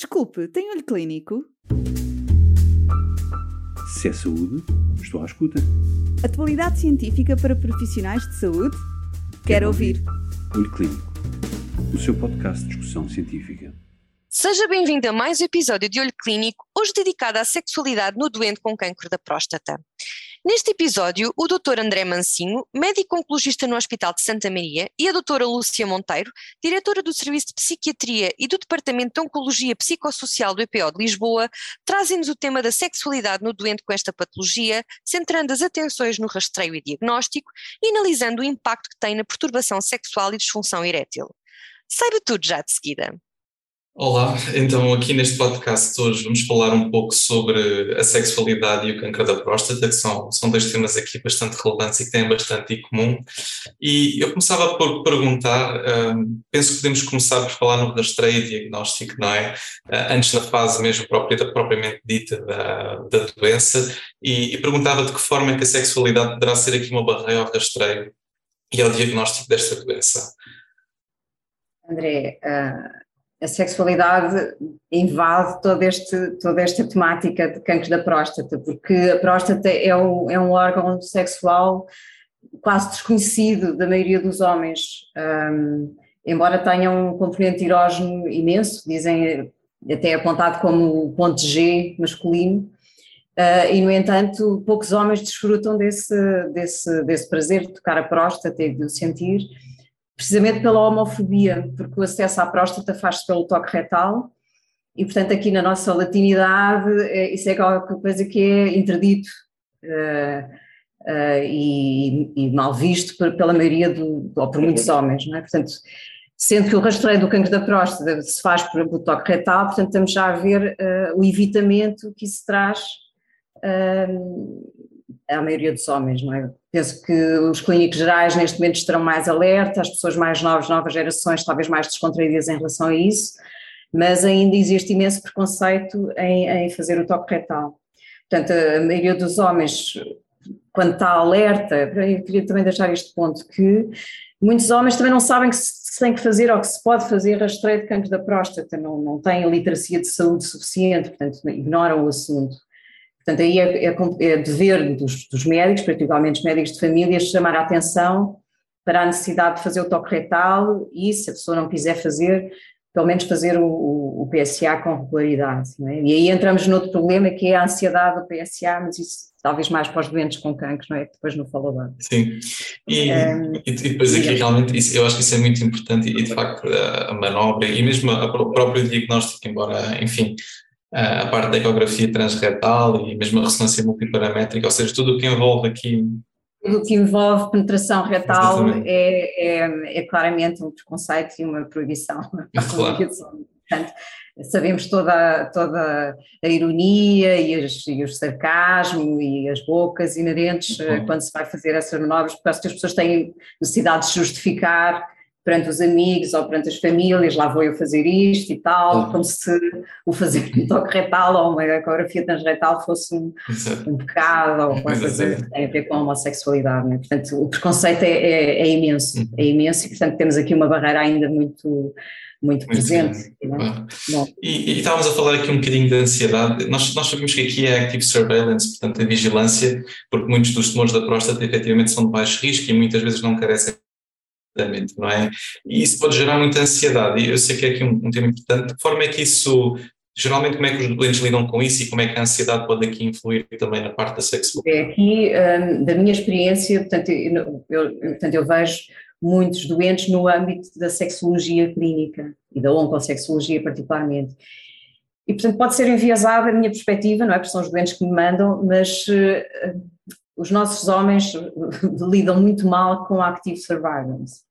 Desculpe, tem olho clínico? Se é saúde, estou à escuta. Atualidade científica para profissionais de saúde? Quero ouvir. Olho Clínico, o seu podcast de discussão científica. Seja bem-vindo a mais um episódio de Olho Clínico, hoje dedicado à sexualidade no doente com cancro da próstata. Neste episódio, o Dr. André Mancinho, médico oncologista no Hospital de Santa Maria, e a doutora Lúcia Monteiro, diretora do Serviço de Psiquiatria e do Departamento de Oncologia Psicossocial do EPO de Lisboa, trazem-nos o tema da sexualidade no doente com esta patologia, centrando as atenções no rastreio e diagnóstico e analisando o impacto que tem na perturbação sexual e disfunção erétil. Saiba tudo já de seguida. Olá, então aqui neste podcast hoje vamos falar um pouco sobre a sexualidade e o câncer da próstata, que são, são dois temas aqui bastante relevantes e que têm bastante em comum. E eu começava por perguntar, um, penso que podemos começar por falar no rastreio e diagnóstico, não é? Uh, antes da fase mesmo própria, propriamente dita da, da doença, e, e perguntava de que forma é que a sexualidade poderá ser aqui uma barreira ao rastreio e ao diagnóstico desta doença. André, uh a sexualidade invade toda, este, toda esta temática de cancro da próstata, porque a próstata é, o, é um órgão sexual quase desconhecido da maioria dos homens, um, embora tenha um componente erógeno imenso, dizem até apontado como o ponto G masculino, uh, e no entanto poucos homens desfrutam desse, desse, desse prazer de tocar a próstata e de o sentir, precisamente pela homofobia, porque o acesso à próstata faz-se pelo toque retal e, portanto, aqui na nossa latinidade, é, isso é qualquer coisa que é interdito uh, uh, e, e, mal visto pela maioria, do, ou por muitos homens, não é? Portanto, sendo que o rastreio do cancro da próstata se faz por o toque retal, portanto, estamos já a ver uh, o evitamento que isso traz à maioria dos homens, não é? Penso que os clínicos gerais neste momento estarão mais alerta, as pessoas mais novas, novas gerações, talvez mais descontraídas em relação a isso, mas ainda existe imenso preconceito em, em fazer o toque retal. Portanto, a maioria dos homens, quando está alerta, eu queria também deixar este ponto, que muitos homens também não sabem que se tem que fazer ou que se pode fazer rastreio de cancro da próstata, não, não têm a literacia de saúde suficiente, portanto ignoram o assunto. Portanto, aí é, é, é dever dos, dos, médicos, particularmente os médicos de família, chamar a atenção para a necessidade de fazer o toque retal e, se a pessoa não quiser fazer, pelo menos fazer o, o, PSA com regularidade. É? E aí entramos noutro problema que é a ansiedade do PSA, mas isso talvez mais para os doentes com cancro, não é? Que depois no follow-up. Sim, e, um, e, depois aqui realmente, isso, eu acho que isso é muito importante e de facto a, a manobra e mesmo a, o próprio diagnóstico, embora, enfim, a parte da ecografia transretal e mesmo a ressonância multiparamétrica, ou seja, tudo o que envolve aqui. Tudo o que envolve penetração retal é, é, é, claramente um preconceito e uma proibição. Claro. Portanto, sabemos toda, toda a ironia e, as, e o sarcasmo e as bocas inerentes uhum. quando se vai fazer essas manobras, porque as pessoas têm necessidade de justificar perante os amigos ou perante as famílias, lá vou eu fazer isto e tal, uhum. como se o fazer um toque retal ou uma ecografia transretal fosse um, um pecado ou coisa que tem a ver com a homossexualidade. Né? Portanto, o preconceito é, é, é imenso, uhum. é imenso e, portanto, temos aqui uma barreira ainda muito muito, presente. Muito e, e, estávamos a falar aqui um bocadinho de ansiedade. Nós, nós sabemos que aqui é active surveillance, portanto, a vigilância, porque muitos dos tumores da próstata efetivamente são de baixo risco e muitas vezes não carecem não é? E isso pode gerar muita ansiedade, e eu sei que é aqui um, um tema importante, de forma é que isso, geralmente como é que os doentes lidam com isso e como é que a ansiedade pode aqui influir também na parte da sexualidade? É, aqui, um, da minha experiência, portanto eu, eu, portanto, eu vejo muitos doentes no âmbito da sexologia clínica e da oncossexologia particularmente. E, portanto, pode ser enviesada a minha perspectiva, não é? Porque são os doentes que me mandam, mas uh, os nossos homens lidam muito mal com a active surveillance.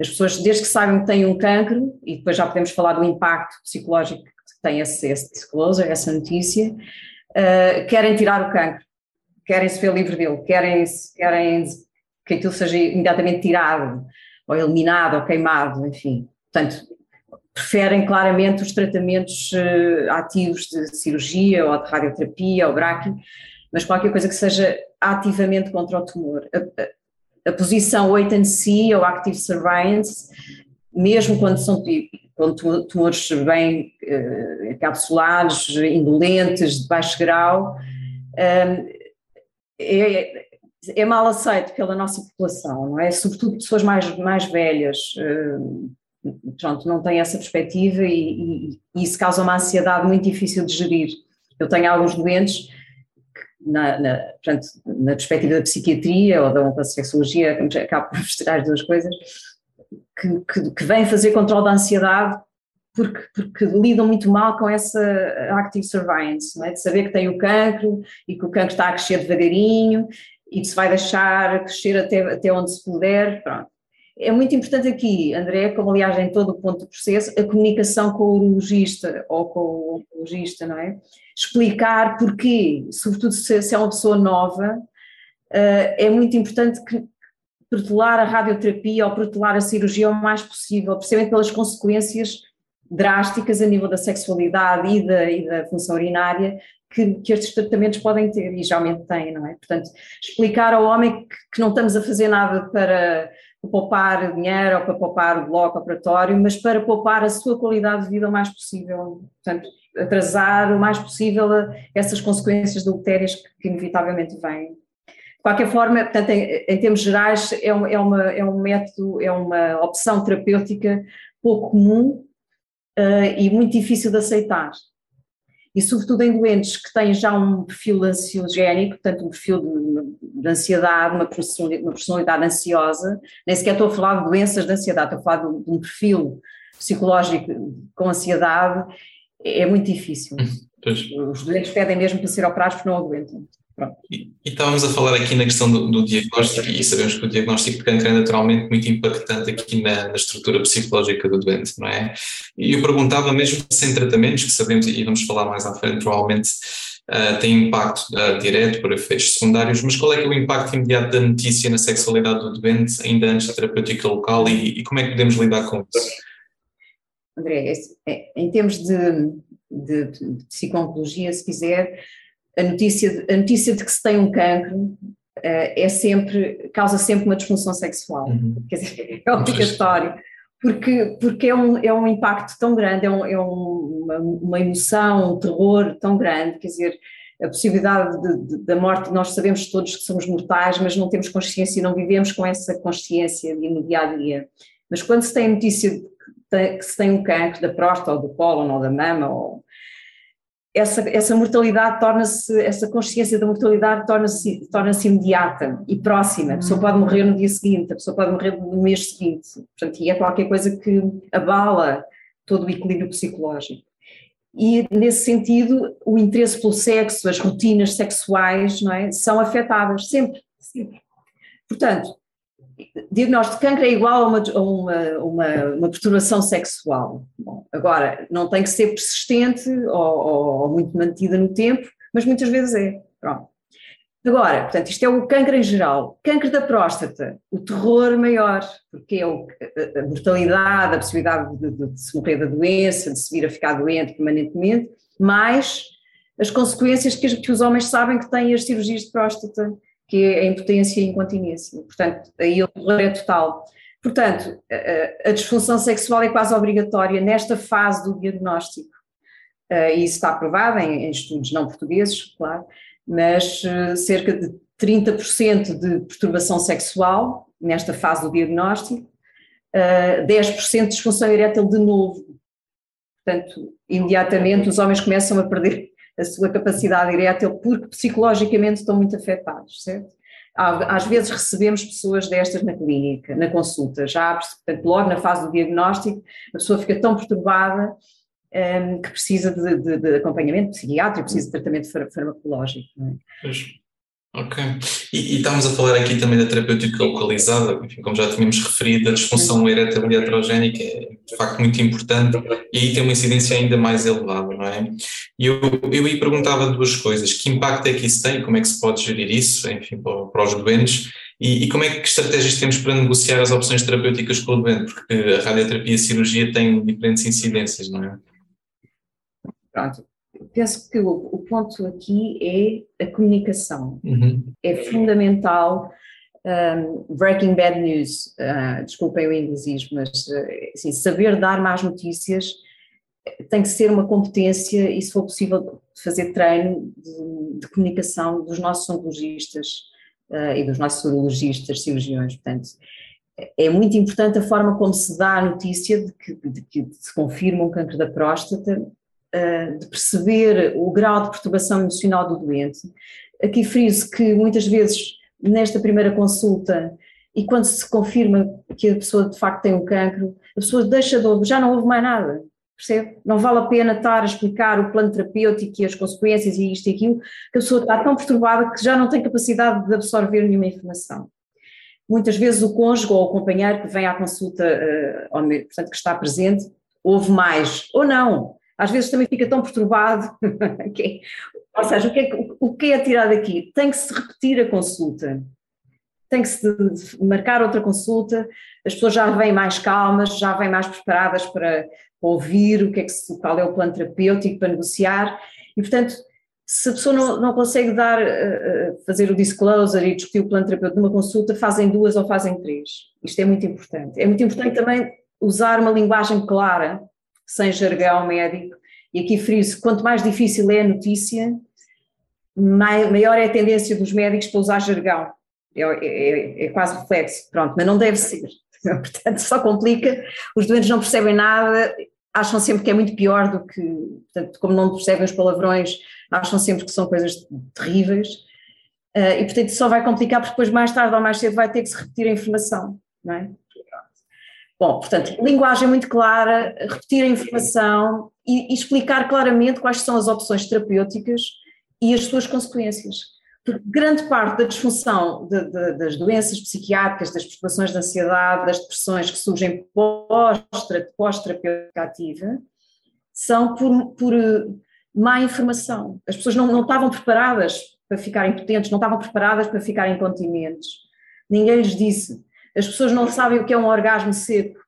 As pessoas, desde que sabem que têm um cancro, e depois já podemos falar do impacto psicológico que tem esse, esse disclosure, essa notícia, uh, querem tirar o cancro, querem se ver livre dele, querem, querem que aquilo seja imediatamente tirado, ou eliminado, ou queimado, enfim. Portanto, preferem claramente os tratamentos uh, ativos de cirurgia, ou de radioterapia, ou braque, mas qualquer coisa que seja ativamente contra o tumor. A, a, a posição wait and see ou active surveillance, mesmo quando são com tumores bem uh, encapsulados, indolentes, de baixo grau, um, é, é, mal aceito pela nossa população, não é? Sobretudo pessoas mais, mais velhas, uh, pronto, não têm essa perspectiva e, e, e, isso causa uma ansiedade muito difícil de gerir. Eu tenho alguns doentes na, na, portanto, na perspectiva da psiquiatria ou da, da sexologia, acabo por misturar as duas coisas, que, que, que vêm fazer controle da ansiedade porque, porque, lidam muito mal com essa active surveillance, é? de saber que tem o cancro e que o cancro está a crescer devagarinho e que se vai deixar crescer até, até onde se puder, pronto. É muito importante aqui, André, como aliás em todo o ponto do processo, a comunicação com o urologista ou com o oncologista, não é? Explicar porquê, sobretudo se, se é uma pessoa nova, uh, é muito importante que protelar a radioterapia ou protelar a cirurgia o mais possível, precisamente pelas consequências drásticas a nível da sexualidade e da, e da função urinária que, que, estes tratamentos podem ter e geralmente têm, não é? Portanto, explicar ao homem que, que não estamos a fazer nada para poupar dinheiro ou para poupar o bloco operatório, mas para poupar a sua qualidade de vida o mais possível. Portanto, atrasar o mais possível essas consequências deleterias que, que inevitavelmente vêm. De qualquer forma, portanto, em, em termos gerais, é, um, é, uma, é um método, é uma opção terapêutica pouco comum uh, e muito difícil de aceitar e sobretudo em doentes que têm já um perfil ansiogénico, portanto um perfil de, de ansiedade, uma personalidade, uma personalidade, ansiosa, nem sequer estou a falar de doenças de ansiedade, estou a falar de, de um perfil psicológico com ansiedade, é muito difícil. Uhum. Os doentes pedem mesmo para ser operados porque não aguentam. E, estávamos a falar aqui na questão do, do, diagnóstico, e sabemos que o diagnóstico de câncer é naturalmente muito impactante aqui na, na, estrutura psicológica do doente, não é? E eu perguntava, mesmo sem tratamentos, que sabemos, e vamos falar mais à frente, provavelmente uh, tem impacto uh, direto por efeitos secundários, mas qual é que é o impacto imediato da notícia na sexualidade do doente, ainda antes da terapêutica local, e, e como é que podemos lidar com isso? André, é, em termos de, de, de se quiser, a notícia, a notícia de que se tem um cancro uh, é sempre, causa sempre uma disfunção sexual, uhum. quer dizer, é obrigatório, porque, porque é, um, é um impacto tão grande, é, um, é uma, uma emoção, um terror tão grande, quer dizer, a possibilidade de, de, da morte, nós sabemos todos que somos mortais, mas não temos consciência e não vivemos com essa consciência no dia a dia. Mas quando se tem notícia de que se tem um cancro da próstata ou do cólon ou da mama ou essa, essa mortalidade torna-se, essa consciência da mortalidade torna-se torna imediata e próxima. A pessoa pode morrer no dia seguinte, a pessoa pode morrer no mês seguinte. Portanto, e é qualquer coisa que abala todo o equilíbrio psicológico. E, nesse sentido, o interesse pelo sexo, as rotinas sexuais, não é, são afetadas sempre, sempre. Portanto, diagnóstico de cancro é igual a uma, a uma, uma, uma perturbação sexual. Bom, agora, não tem que ser persistente ou, ou, muito mantida no tempo, mas muitas vezes é. Pronto. Agora, portanto, isto é o cancro em geral. Cancro da próstata, o terror maior, porque é o, a, mortalidade, a possibilidade de, de, de, se morrer da doença, de se vir a ficar doente permanentemente, mais as consequências que os homens sabem que têm as cirurgias de próstata que é a impotência incontinência. Portanto, aí o terror é total. Portanto, a, a disfunção sexual é quase obrigatória nesta fase do diagnóstico. Uh, e isso está provado em, em, estudos não portugueses, claro, mas uh, cerca de 30% de perturbação sexual nesta fase do diagnóstico, uh, eh, 10% de disfunção erétil de novo. Portanto, imediatamente os homens começam a perder a sua capacidade erétil porque psicologicamente estão muito afetados, certo? Às vezes recebemos pessoas destas na clínica, na consulta, já portanto, logo na fase do diagnóstico, a pessoa fica tão perturbada um, que precisa de, de, de, acompanhamento psiquiátrico, precisa de tratamento farmacológico. É? Ok. E, e, estamos a falar aqui também da terapêutica localizada, enfim, como já tínhamos referido, a disfunção erétil e heterogénica é de facto muito importante e aí tem uma incidência ainda mais elevada, não é? E eu, eu aí perguntava duas coisas, que impacto é que isso tem, como é que se pode gerir isso, enfim, para, para os doentes, e, e, como é que estratégias temos para negociar as opções terapêuticas com o doente, porque a radioterapia e a cirurgia têm diferentes incidências, não é? Pronto, penso que o, o, ponto aqui é a comunicação. Uhum. É fundamental um, breaking bad news, uh, desculpem o inglesismo, mas assim, saber dar más notícias tem que ser uma competência e, se for possível, fazer treino de, de comunicação dos nossos oncologistas uh, e dos nossos urologistas, cirurgiões. Portanto, é muito importante a forma como se dá a notícia de que, de que se confirma um câncer da próstata, uh, de perceber o grau de perturbação emocional do doente. Aqui friso que muitas vezes, nesta primeira consulta, e quando se confirma que a pessoa de facto tem um cancro, a pessoa deixa de ouvir, já não ouve mais nada percebe? Não vale a pena estar a explicar o plano terapêutico e as consequências e isto e aquilo, que a pessoa está tão perturbada que já não tem capacidade de absorver nenhuma informação. Muitas vezes o cônjuge ou o companheiro que vem à consulta, uh, portanto que está presente, ouve mais, ou não. Às vezes também fica tão perturbado. okay. Ou seja, o que, é, o que é tirado aqui? Tem que se repetir a consulta tem que se marcar outra consulta, as pessoas já vêm mais calmas, já vêm mais preparadas para, ouvir o que é que se, qual é o plano terapêutico para negociar e portanto se a pessoa não, não consegue dar, uh, fazer o disclosure e discutir o plano terapêutico numa consulta, fazem duas ou fazem três. Isto é muito importante. É muito importante também usar uma linguagem clara, sem jargão médico, e aqui frio-se, quanto mais difícil é a notícia, maior é a tendência dos médicos para usar jargão. É, é, é quase reflexo, pronto, mas não deve ser. Portanto, só complica, os doentes não percebem nada acham sempre que é muito pior do que, portanto, como não percebem os palavrões, acham sempre que são coisas terríveis. Uh, e portanto só vai complicar porque depois mais tarde ou mais cedo vai ter que se repetir a informação, não é? Bom, portanto, linguagem muito clara, repetir a informação e, e explicar claramente quais são as opções terapêuticas e as suas consequências. Porque grande parte da disfunção de, de, das doenças psiquiátricas, das perturbações de ansiedade, das depressões que surgem pós-terapêutica ativa, são por, por eh, má informação. As pessoas não, não estavam preparadas para ficarem potentes, não estavam preparadas para ficarem continentes. Ninguém lhes disse. As pessoas não sabem o que é um orgasmo seco.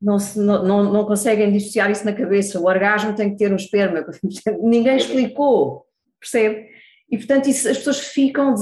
Não, se, não, não, não conseguem dissociar isso na cabeça. O orgasmo tem que ter um esperma. Ninguém explicou, percebe? E, portanto, isso, as pessoas ficam,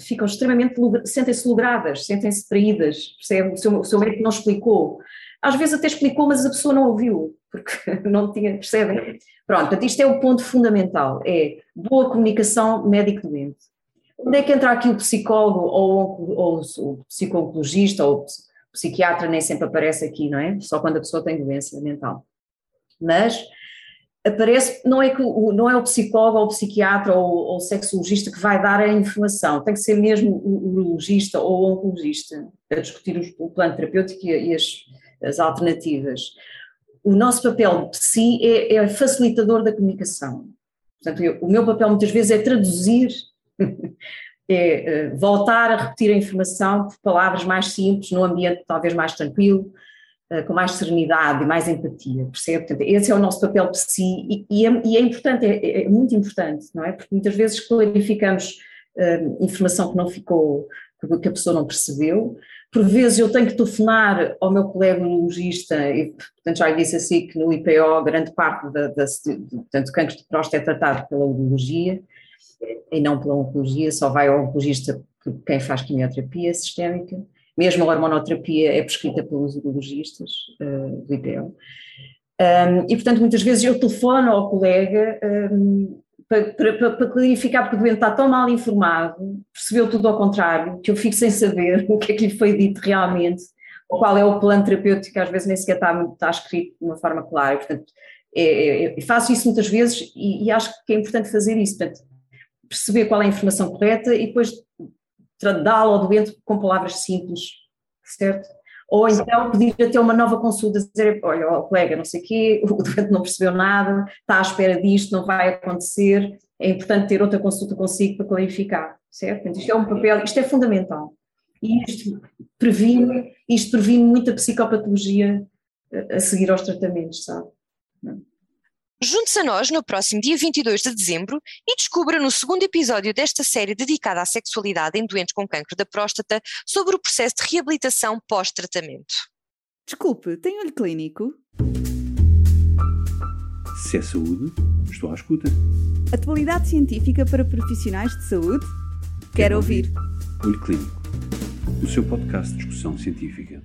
ficam extremamente, sentem-se logradas, sentem-se traídas, percebe? O seu, o seu médico não explicou. Às vezes até explicou, mas a pessoa não ouviu, porque não tinha, percebem? Pronto, portanto, isto é o ponto fundamental, é boa comunicação médico-doente. Onde é que entra aqui o psicólogo ou, ou o psicologista ou o psiquiatra nem sempre aparece aqui, não é? Só quando a pessoa tem doença mental. Mas aparece, não é, que não é o psicólogo ou o psiquiatra ou, ou o sexologista que vai dar a informação, tem que ser mesmo o urologista ou o oncologista a discutir o, plano terapêutico e, e as, as, alternativas. O nosso papel de si é, é facilitador da comunicação. Portanto, eu, o meu papel muitas vezes é traduzir, é uh, voltar a repetir a informação por palavras mais simples, num ambiente talvez mais tranquilo, eh, com mais serenidade e mais empatia, percebe? Portanto, esse é o nosso papel de si e, e, é, e é, importante, é, é, muito importante, não é? Porque muitas vezes clarificamos uh, informação que não ficou, que a pessoa não percebeu, por vezes eu tenho que telefonar ao meu colega urologista, e portanto já lhe disse assim que no IPO grande parte da, da, de, portanto, cancro de próstata é tratado pela urologia e não pela oncologia, só vai ao oncologista quem faz quimioterapia sistémica, mesmo a hormonoterapia é prescrita pelos urologistas uh, do IPL. Um, e, portanto, muitas vezes eu telefono ao colega um, para, para, para, clarificar, porque o doente está tão mal informado, percebeu tudo ao contrário, que eu fico sem saber o que é que lhe foi dito realmente, qual é o plano terapêutico, às vezes nem sequer está, está escrito de uma forma clara. E, portanto, é, é, é, faço isso muitas vezes e, e, acho que é importante fazer isso, portanto, perceber qual é a informação correta e depois dá-lo ao doente com palavras simples, certo? Ou então pedir até uma nova consulta, dizer, olha, oh, colega, não sei o quê, o doente não percebeu nada, está à espera disto, não vai acontecer, é importante ter outra consulta consigo para clarificar, certo? Isto é um papel, isto é fundamental. E isto previne, isto previne muita psicopatologia a seguir aos tratamentos, sabe? Junte-se a nós no próximo dia 22 de dezembro e descubra no segundo episódio desta série dedicada à sexualidade em doentes com cancro da próstata sobre o processo de reabilitação pós-tratamento. Desculpe, tem olho clínico? Se é saúde, estou à escuta. Atualidade científica para profissionais de saúde? Quero, Quero ouvir. ouvir. Olho Clínico, o seu podcast de discussão científica.